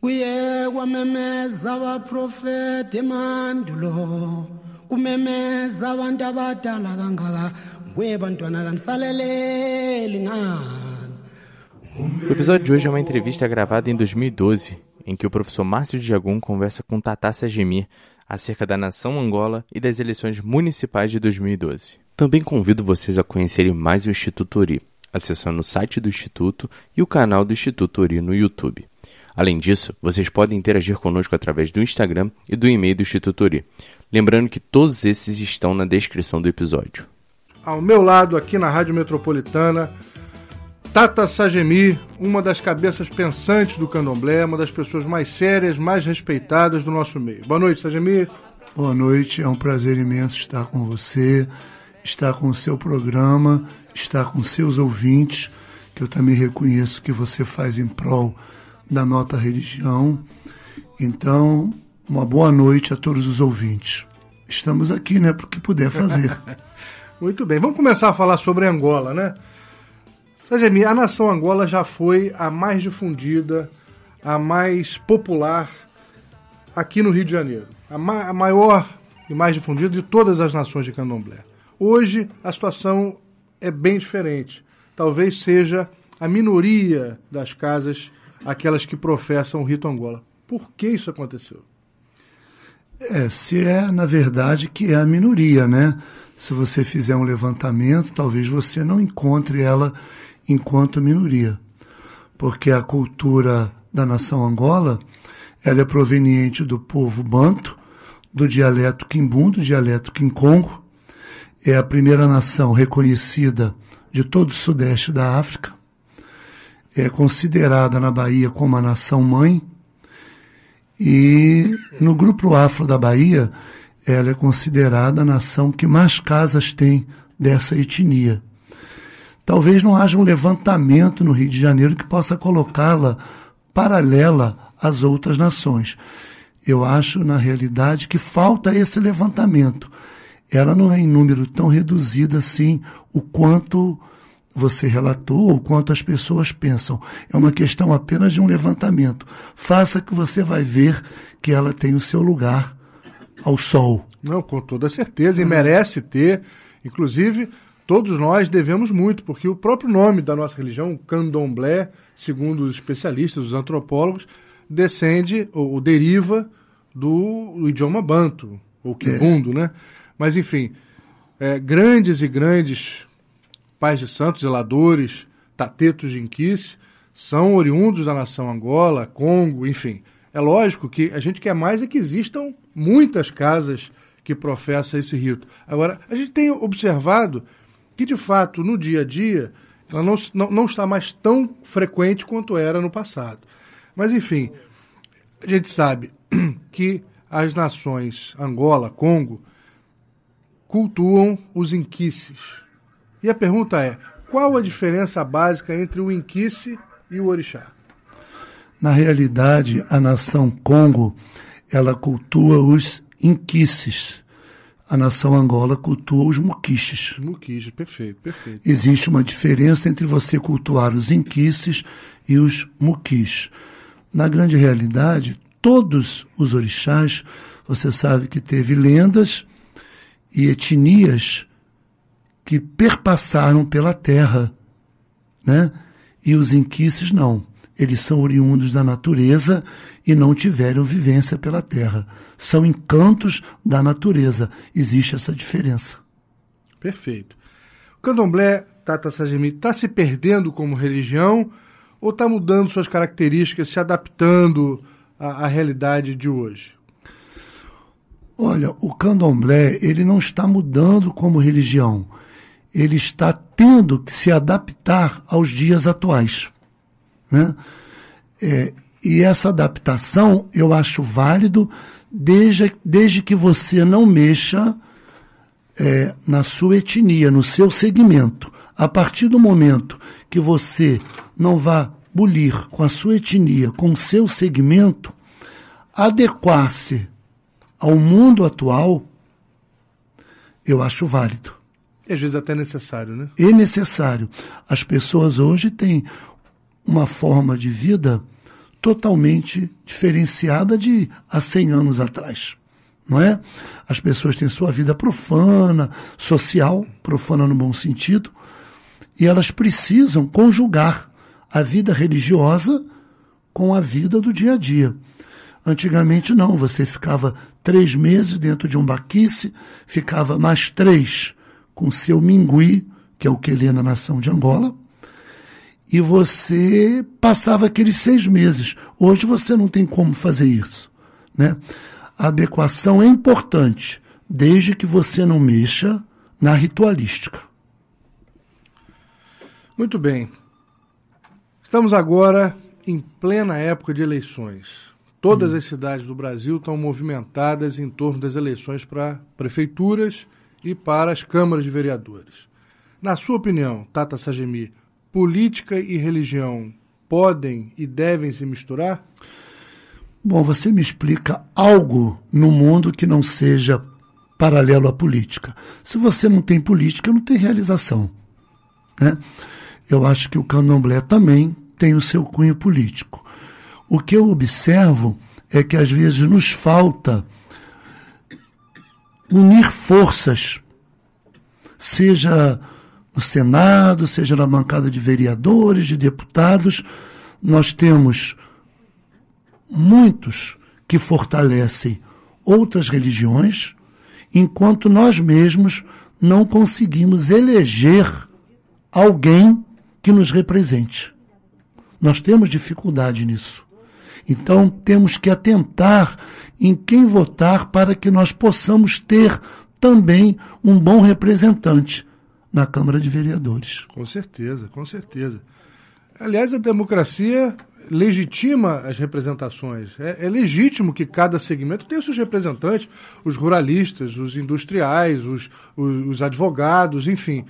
kuye kwamemeza abaprofeti emandulo kumemeza abantu abadala kangaka bantwana kanisaleleli ngani O episódio de hoje é uma entrevista gravada em 2012, em que o professor Márcio Diagum conversa com Tata Sajemir acerca da nação Angola e das eleições municipais de 2012. Também convido vocês a conhecerem mais o Instituto Ori, acessando o site do Instituto e o canal do Instituto Ori no YouTube. Além disso, vocês podem interagir conosco através do Instagram e do e-mail do Instituto Ori. Lembrando que todos esses estão na descrição do episódio. Ao meu lado, aqui na Rádio Metropolitana, Tata Sagemi, uma das cabeças pensantes do candomblé, uma das pessoas mais sérias, mais respeitadas do nosso meio. Boa noite, Sagemi. Boa noite, é um prazer imenso estar com você, estar com o seu programa, estar com seus ouvintes, que eu também reconheço que você faz em prol da nota religião. Então, uma boa noite a todos os ouvintes. Estamos aqui, né, para o que puder fazer. Muito bem, vamos começar a falar sobre Angola, né? Sajemi, a nação Angola já foi a mais difundida, a mais popular aqui no Rio de Janeiro. A, ma a maior e mais difundida de todas as nações de candomblé. Hoje a situação é bem diferente. Talvez seja a minoria das casas aquelas que professam o rito Angola. Por que isso aconteceu? É, se é na verdade que é a minoria, né? Se você fizer um levantamento, talvez você não encontre ela enquanto minoria, porque a cultura da nação Angola ela é proveniente do povo banto, do dialeto quimbum, do dialeto quincongo, é a primeira nação reconhecida de todo o sudeste da África, é considerada na Bahia como a nação mãe, e no grupo afro da Bahia, ela é considerada a nação que mais casas tem dessa etnia. Talvez não haja um levantamento no Rio de Janeiro que possa colocá-la paralela às outras nações. Eu acho, na realidade, que falta esse levantamento. Ela não é em número tão reduzido assim o quanto você relatou ou quanto as pessoas pensam. É uma questão apenas de um levantamento. Faça que você vai ver que ela tem o seu lugar ao sol. Não, com toda certeza, e merece ter. Inclusive, todos nós devemos muito, porque o próprio nome da nossa religião, candomblé, segundo os especialistas, os antropólogos, descende ou, deriva do, do, idioma banto, ou quibundo, é. né? Mas, enfim, é, grandes e grandes pais de santos, zeladores, tatetos de inquice, são oriundos da nação Angola, Congo, enfim. É lógico que a gente quer mais é que existam muitas casas que professam esse rito. Agora, a gente tem observado que, de fato, no dia a dia, ela não, não, não está mais tão frequente quanto era no passado. Mas, enfim, a gente sabe que as nações Angola, Congo, cultuam os inquices. E a pergunta é: qual a diferença básica entre o inquice e o orixá? Na realidade, a nação Congo, ela cultua os inquices. A nação Angola cultua os muquiches. Muquiches, perfeito, perfeito. Existe uma diferença entre você cultuar os inquices e os muquis. Na grande realidade, todos os orixás, você sabe que teve lendas e etnias que perpassaram pela terra, né? E os inquices não. Eles são oriundos da natureza e não tiveram vivência pela terra. São encantos da natureza. Existe essa diferença. Perfeito. O candomblé, Tata Sajimi, está se perdendo como religião ou está mudando suas características, se adaptando à, à realidade de hoje? Olha, o candomblé ele não está mudando como religião ele está tendo que se adaptar aos dias atuais. Né? É, e essa adaptação eu acho válido desde, desde que você não mexa é, na sua etnia, no seu segmento. A partir do momento que você não vá bulir com a sua etnia, com o seu segmento, adequar-se ao mundo atual, eu acho válido. E às vezes até necessário, né? É necessário. As pessoas hoje têm uma forma de vida totalmente diferenciada de há 100 anos atrás. Não é? As pessoas têm sua vida profana, social, profana no bom sentido, e elas precisam conjugar a vida religiosa com a vida do dia a dia. Antigamente não, você ficava três meses dentro de um baquice, ficava mais três com seu mingui, que é o que na nação de Angola, e você passava aqueles seis meses. Hoje você não tem como fazer isso. Né? A adequação é importante, desde que você não mexa na ritualística. Muito bem. Estamos agora em plena época de eleições. Todas hum. as cidades do Brasil estão movimentadas em torno das eleições para prefeituras e para as câmaras de vereadores. Na sua opinião, Tata Sagemi, política e religião podem e devem se misturar? Bom, você me explica algo no mundo que não seja paralelo à política. Se você não tem política, não tem realização. Né? Eu acho que o candomblé também tem o seu cunho político. O que eu observo é que às vezes nos falta unir forças, seja no Senado, seja na bancada de vereadores, de deputados, nós temos muitos que fortalecem outras religiões, enquanto nós mesmos não conseguimos eleger alguém que nos represente. Nós temos dificuldade nisso. Então, temos que atentar em quem votar para que nós possamos ter também um bom representante na Câmara de Vereadores. Com certeza, com certeza. Aliás, a democracia legitima as representações. É, é, legítimo que cada segmento tenha seus representantes, os ruralistas, os industriais, os, os, os advogados, enfim.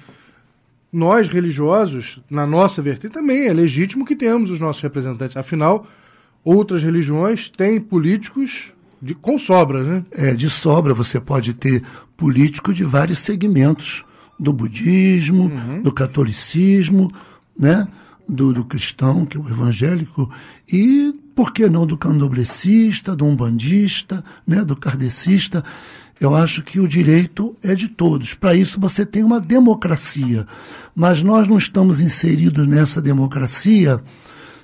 Nós, religiosos, na nossa vertente, também é legítimo que tenhamos os nossos representantes. Afinal, outras religiões têm políticos de, com sobra, né? É, de sobra. Você pode ter político de vários segmentos do budismo, uhum. do catolicismo, né? Do, do, cristão, que é o evangélico, e, por que não, do candomblessista, do umbandista, né? do kardecista. Eu acho que o direito é de todos. Para isso você tem uma democracia. Mas nós não estamos inseridos nessa democracia,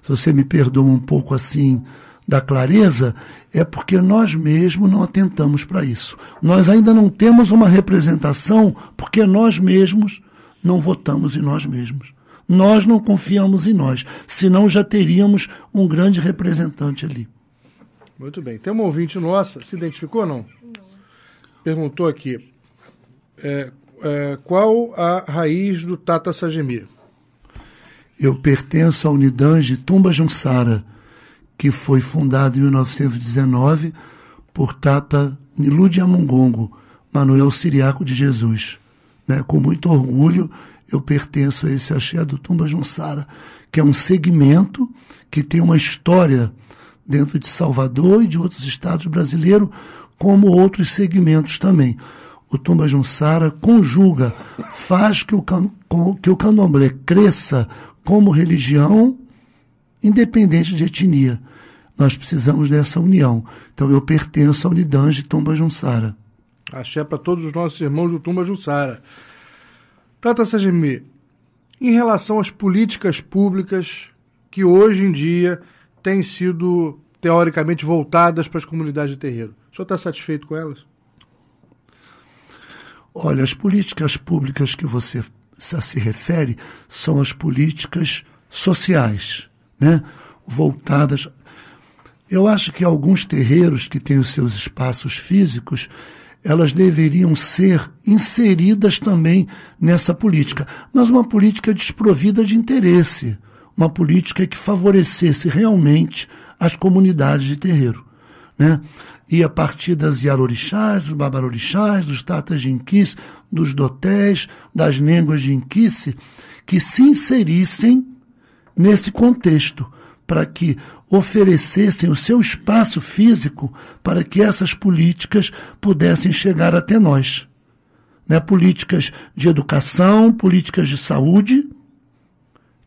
se você me perdoa um pouco assim da clareza, é porque nós mesmos não atentamos para isso. Nós ainda não temos uma representação porque nós mesmos não votamos em nós mesmos. Nós não confiamos em nós, senão já teríamos um grande representante ali. Muito bem. Tem uma ouvinte nossa, se identificou ou não? Não. Perguntou aqui, é, é, qual a raiz do Tata Sagemi? Eu pertenço à Unidange Tumba Junsara, que foi fundado em 1919 por Tata Nilude Amungongo, Manuel Siriaco de Jesus. Né? Com muito orgulho, eu pertenço a esse axé do Tumba Junsara, que é um segmento que tem uma história dentro de Salvador e de outros estados brasileiros, como outros segmentos também. O Tumba Junsara conjuga, faz que o, que o candomblé cresça como religião independente de etnia. Nós precisamos dessa união. Então eu pertenço à Unidange Tumba Junsara. Axé para todos os nossos irmãos do Tumba Junsara. Tata Sajimi, em relação às políticas públicas que hoje em dia têm sido teoricamente voltadas para as comunidades de terreiro, o senhor está satisfeito com elas? Olha, as políticas públicas que você se refere são as políticas sociais né, voltadas. Eu acho que alguns terreiros que têm os seus espaços físicos, elas deveriam ser inseridas também nessa política, mas uma política desprovida de interesse, uma política que favorecesse realmente as comunidades de terreiro. Né? E a partir das Yarorixás, dos Babarorixás, dos Tatas de Inquice, dos Dotés, das Línguas de Inquice, que se inserissem nesse contexto, para que oferecessem o seu espaço físico para que essas políticas pudessem chegar até nós. Né? Políticas de educação, políticas de saúde,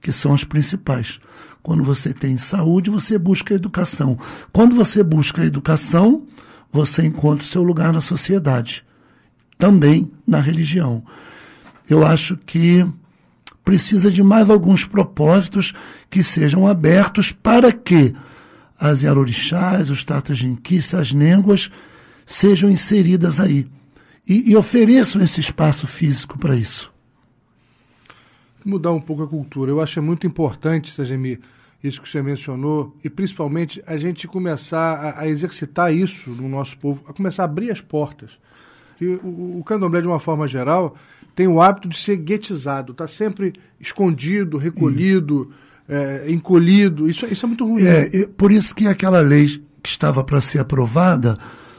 que são as principais. Quando você tem saúde, você busca educação. Quando você busca educação, você encontra o seu lugar na sociedade, também na religião. Eu acho que precisa de mais alguns propósitos que sejam abertos para que as Yarorixás, os Tatajinkis, as Nênguas sejam inseridas aí e, e ofereçam esse espaço físico para isso. Mudar um pouco a cultura. Eu acho muito importante, Sajemi, isso que você mencionou, e principalmente a gente começar a, a exercitar isso no nosso povo, a começar a abrir as portas. E o, o candomblé, de uma forma geral, tem o hábito de ser guetizado, está sempre escondido, recolhido, é, encolhido. Isso, isso é muito ruim. É, por isso que aquela lei que estava para ser aprovada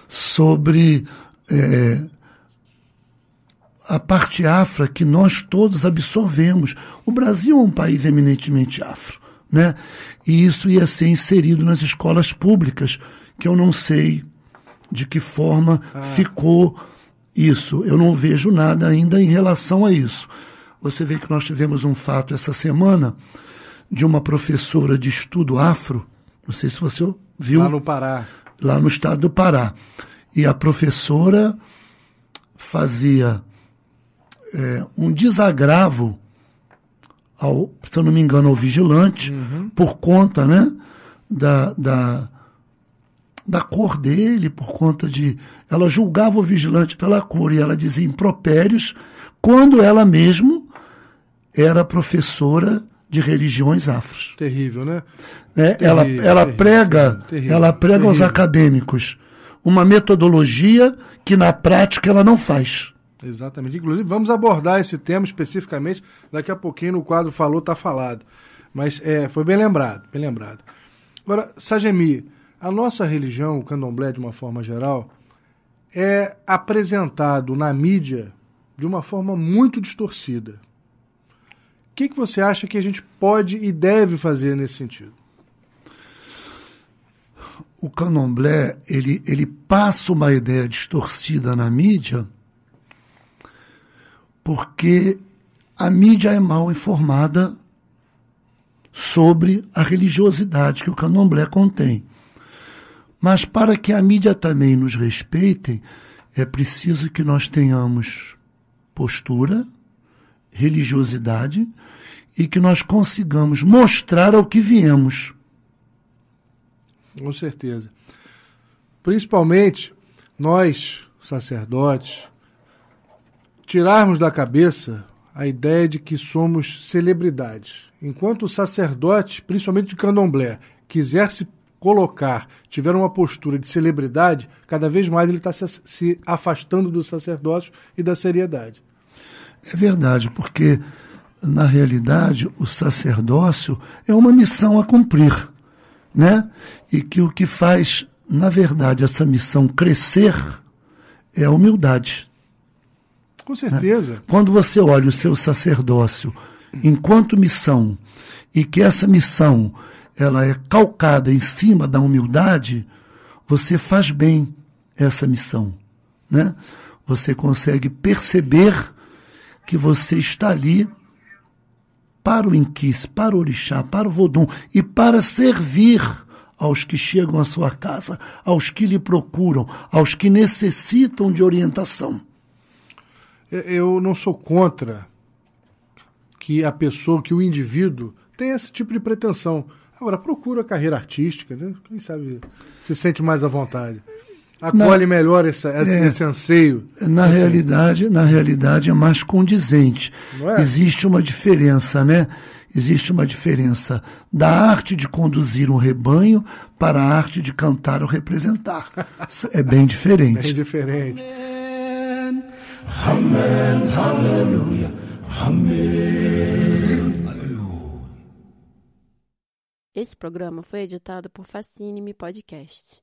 sobre é, a parte afra que nós todos absorvemos. O Brasil é um país eminentemente afro, né? E isso ia ser inserido nas escolas públicas, que eu não sei de que forma ah. ficou isso. Eu não vejo nada ainda em relação a isso. Você vê que nós tivemos um fato essa semana de uma professora de estudo afro, não sei se você viu. Lá no Pará. Lá no estado do Pará. E a professora fazia é, um desagravo ao, se eu não me engano, ao vigilante, uhum. por conta, né, da, da, da cor dele, por conta de. Ela julgava o vigilante pela cor e ela dizia impropérios, quando ela mesmo era professora de religiões afros. Terrível, né? É, terrível, ela, ela terrível, prega, terrível, ela prega aos acadêmicos uma metodologia que na prática ela não faz. Exatamente. Inclusive, vamos abordar esse tema especificamente. Daqui a pouquinho no quadro Falou, tá falado. Mas é, foi bem lembrado, bem lembrado. Agora, Sajemi, a nossa religião, o candomblé de uma forma geral, é apresentado na mídia de uma forma muito distorcida. O que, que você acha que a gente pode e deve fazer nesse sentido? O candomblé, ele, ele passa uma ideia distorcida na mídia porque a mídia é mal informada sobre a religiosidade que o candomblé contém. Mas para que a mídia também nos respeite, é preciso que nós tenhamos postura, religiosidade e que nós consigamos mostrar ao que viemos. Com certeza. Principalmente nós, sacerdotes, tirarmos da cabeça a ideia de que somos celebridades. Enquanto o sacerdote, principalmente de candomblé, quiser se colocar, tiver uma postura de celebridade, cada vez mais ele está se, afastando do sacerdócio e da seriedade. É verdade, porque na realidade o sacerdócio é uma missão a cumprir, né? E que o que faz, na verdade, essa missão crescer é a humildade. Com certeza. Né? Quando você olha o seu sacerdócio enquanto missão e que essa missão ela é calcada em cima da humildade, você faz bem essa missão, né? Você consegue perceber que você está ali para o Inquis, para o Orixá, para o Vodum e para servir aos que chegam à sua casa, aos que lhe procuram, aos que necessitam de orientação. Eu não sou contra que a pessoa, que o indivíduo tenha esse tipo de pretensão. Agora, procura a carreira artística, né? quem sabe se sente mais à vontade. Acolhe na, melhor esse, esse, é, esse anseio. Na realidade, na realidade é mais condizente. É? Existe uma diferença, né? Existe uma diferença da arte de conduzir um rebanho para a arte de cantar ou representar. É bem diferente. Bem diferente. Amen, aleluia, amém. Esse programa foi editado por Fascine Me Podcast.